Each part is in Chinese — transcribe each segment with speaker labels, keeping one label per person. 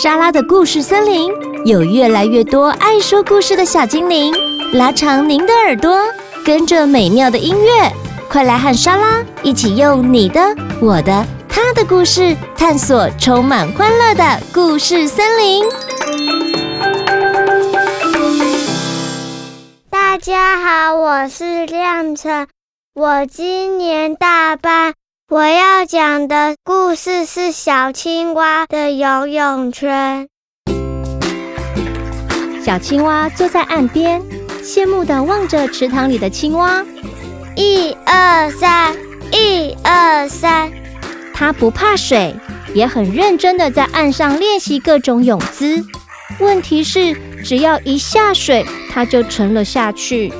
Speaker 1: 莎拉的故事森林有越来越多爱说故事的小精灵，拉长您的耳朵，跟着美妙的音乐，快来和莎拉一起用你的、我的、他的故事，探索充满欢乐的故事森林。
Speaker 2: 大家好，我是亮辰，我今年大班。我要讲的故事是小青蛙的游泳圈。
Speaker 1: 小青蛙坐在岸边，羡慕的望着池塘里的青蛙。
Speaker 2: 一二三，一二三。
Speaker 1: 它不怕水，也很认真的在岸上练习各种泳姿。问题是，只要一下水，它就沉了下去。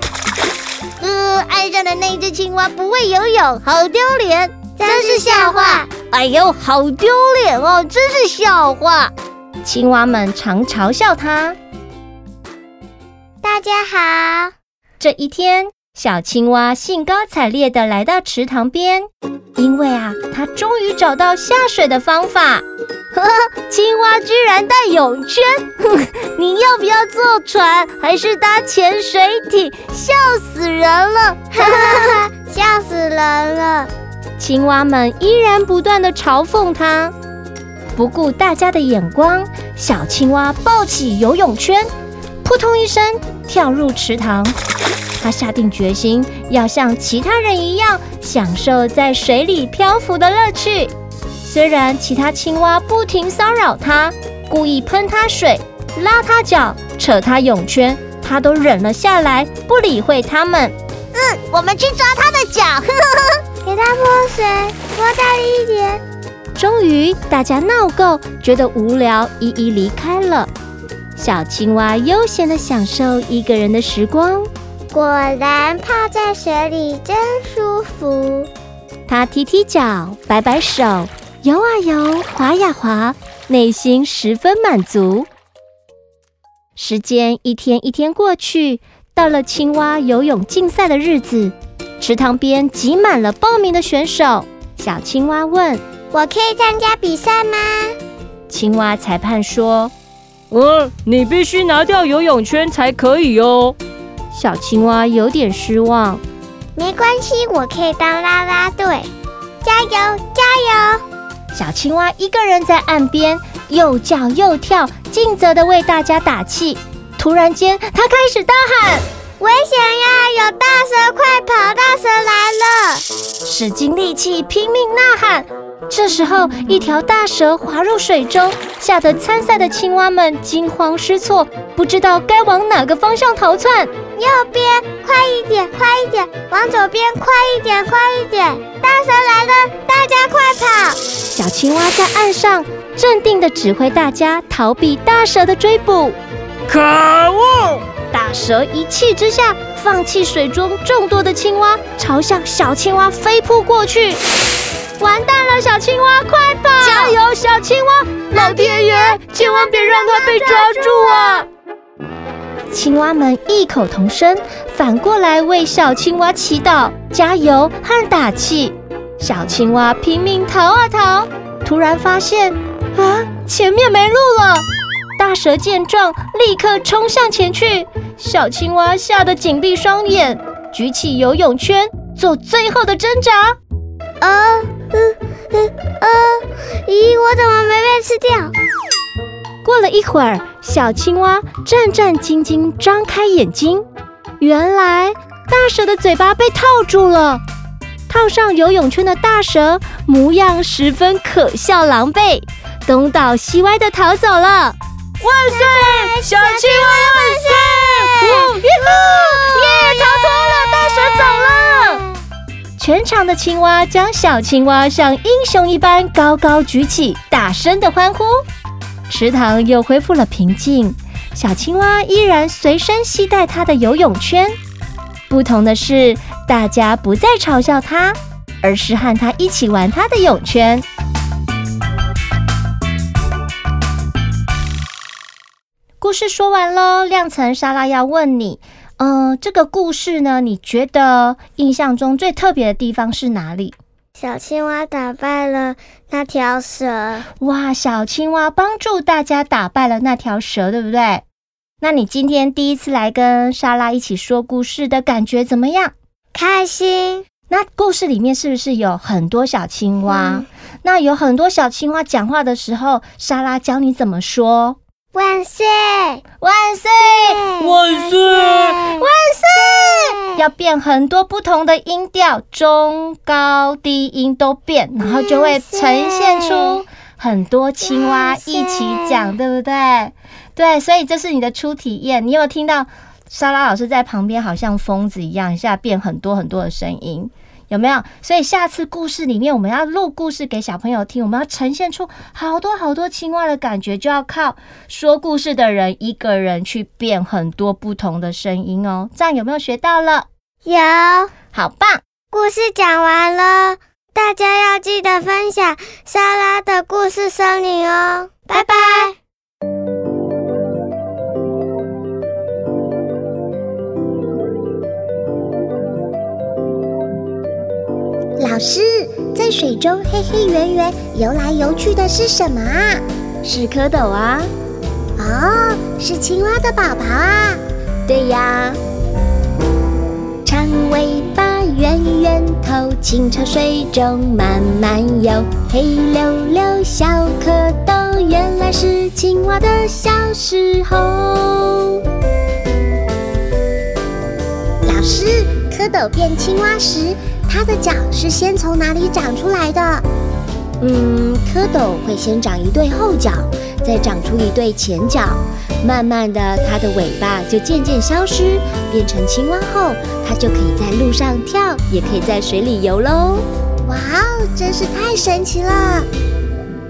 Speaker 3: 呃，岸上的那只青蛙不会游泳，好丢脸。
Speaker 2: 真是笑话！
Speaker 3: 哎呦，好丢脸哦！真是笑话。
Speaker 1: 青蛙们常嘲笑它。
Speaker 2: 大家好。
Speaker 1: 这一天，小青蛙兴高采烈地来到池塘边，因为啊，它终于找到下水的方法。
Speaker 3: 呵呵，青蛙居然带泳圈！哼，你要不要坐船，还是搭潜水艇？笑死人了！
Speaker 2: 哈哈哈，笑死人了。
Speaker 1: 青蛙们依然不断地嘲讽它，不顾大家的眼光，小青蛙抱起游泳圈，扑通一声跳入池塘。它下定决心要像其他人一样，享受在水里漂浮的乐趣。虽然其他青蛙不停骚扰它，故意喷它水、拉它脚、扯它泳圈，它都忍了下来，不理会它们。
Speaker 3: 嗯，我们去抓它的脚。呵呵
Speaker 2: 给它泼水，泼大力一点。
Speaker 1: 终于，大家闹够，觉得无聊，一一离开了。小青蛙悠闲的享受一个人的时光。
Speaker 2: 果然，泡在水里真舒服。
Speaker 1: 它踢踢脚，摆摆手，游啊游，滑呀滑，内心十分满足。时间一天一天过去，到了青蛙游泳竞赛的日子。池塘边挤满了报名的选手。小青蛙问：“
Speaker 2: 我可以参加比赛吗？”
Speaker 1: 青蛙裁判说：“
Speaker 4: 嗯，你必须拿掉游泳圈才可以哦。”
Speaker 1: 小青蛙有点失望。
Speaker 2: 没关系，我可以当啦啦队。加油，加油！
Speaker 1: 小青蛙一个人在岸边又叫又跳，尽责的为大家打气。突然间，他开始大喊。
Speaker 2: 危险呀！有大蛇，快跑！大蛇来了！
Speaker 1: 使尽力气拼命呐喊。这时候，一条大蛇滑入水中，吓得参赛的青蛙们惊慌失措，不知道该往哪个方向逃窜。
Speaker 2: 右边，快一点，快一点！往左边，快一点，快一点！大蛇来了，大家快跑！
Speaker 1: 小青蛙在岸上镇定地指挥大家逃避大蛇的追捕。
Speaker 4: 可恶！
Speaker 1: 大蛇一气之下，放弃水中众多的青蛙，朝向小青蛙飞扑过去。完蛋了，小青蛙，快跑！
Speaker 4: 加油，小青蛙！老天爷，千万别让它被抓住啊！
Speaker 1: 青蛙们异口同声，反过来为小青蛙祈祷、加油和打气。小青蛙拼命逃啊逃，突然发现啊，前面没路了。大蛇见状，立刻冲向前去。小青蛙吓得紧闭双眼，举起游泳圈做最后的挣扎。
Speaker 2: 啊，嗯嗯啊！咦，我怎么没被吃掉？
Speaker 1: 过了一会儿，小青蛙战战兢兢张开眼睛，原来大蛇的嘴巴被套住了。套上游泳圈的大蛇模样十分可笑狼狈，东倒西歪地逃走了。
Speaker 4: 万岁！小青蛙万岁！
Speaker 1: 耶呼！耶！逃脱了，大蛇走了。全场的青蛙将小青蛙像英雄一般高高举起，大声的欢呼。池塘又恢复了平静，小青蛙依然随身携带它的游泳圈。不同的是，大家不再嘲笑它，而是和它一起玩它的泳圈。故事说完喽，亮层沙拉要问你，嗯、呃，这个故事呢，你觉得印象中最特别的地方是哪里？
Speaker 2: 小青蛙打败了那条蛇。
Speaker 1: 哇，小青蛙帮助大家打败了那条蛇，对不对？那你今天第一次来跟莎拉一起说故事的感觉怎么样？
Speaker 2: 开心。
Speaker 1: 那故事里面是不是有很多小青蛙？
Speaker 2: 嗯、
Speaker 1: 那有很多小青蛙讲话的时候，莎拉教你怎么说？
Speaker 2: 万岁！
Speaker 1: 万岁！
Speaker 4: 万岁！万岁！
Speaker 1: 要变很多不同的音调，中高低音都变，然后就会呈现出很多青蛙一起讲，对不对？对，所以这是你的初体验。你有听到莎拉老师在旁边，好像疯子一样，一下变很多很多的声音。有没有？所以下次故事里面，我们要录故事给小朋友听，我们要呈现出好多好多青蛙的感觉，就要靠说故事的人一个人去变很多不同的声音哦。这样有没有学到了？
Speaker 2: 有，
Speaker 1: 好棒！
Speaker 2: 故事讲完了，大家要记得分享莎拉的故事森林哦。拜拜。
Speaker 3: 老师，在水中黑黑圆圆游来游去的是什么啊？
Speaker 1: 是蝌蚪啊！
Speaker 3: 哦，是青蛙的宝宝啊！
Speaker 1: 对呀。
Speaker 3: 长尾巴，圆圆头，清澈水中慢慢游。黑溜溜小蝌蚪，原来是青蛙的小时候。老师，蝌蚪变青蛙时，它的脚是先从哪里长出来的？
Speaker 5: 嗯，蝌蚪会先长一对后脚，再长出一对前脚，慢慢的，它的尾巴就渐渐消失，变成青蛙后，它就可以在路上跳，也可以在水里游喽。
Speaker 3: 哇哦，真是太神奇了！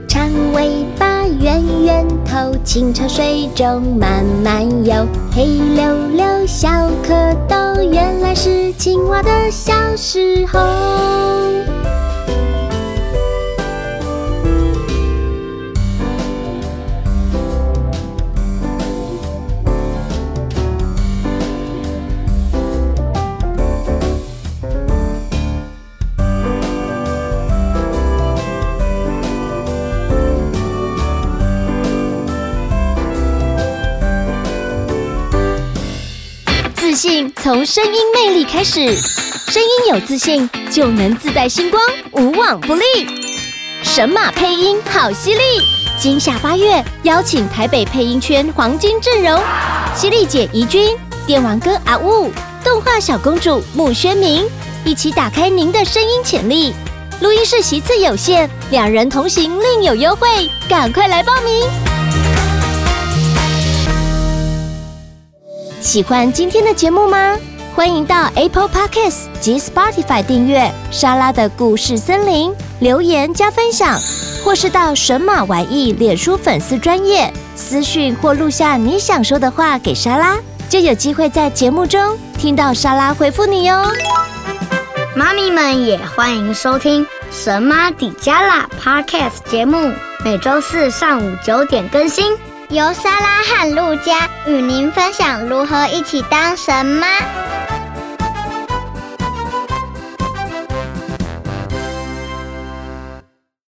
Speaker 3: 长尾巴，圆圆头，清澈水中慢慢游。黑溜溜小蝌蚪，原来是青蛙的小时候。
Speaker 1: 从声音魅力开始，声音有自信就能自带星光，无往不利。神马配音好犀利！今夏八月邀请台北配音圈黄金阵容：犀利姐怡君、电玩哥阿雾、动画小公主穆宣明，一起打开您的声音潜力。录音室席次有限，两人同行另有优惠，赶快来报名！喜欢今天的节目吗？欢迎到 Apple Podcasts 及 Spotify 订阅莎拉的故事森林，留言加分享，或是到神马玩意脸书粉丝专页私讯或录下你想说的话给莎拉，就有机会在节目中听到莎拉回复你哟。
Speaker 6: 妈咪们也欢迎收听神妈底加拉 Podcast 节目，每周四上午九点更新。
Speaker 2: 由莎拉和路加与您分享如何一起当神妈。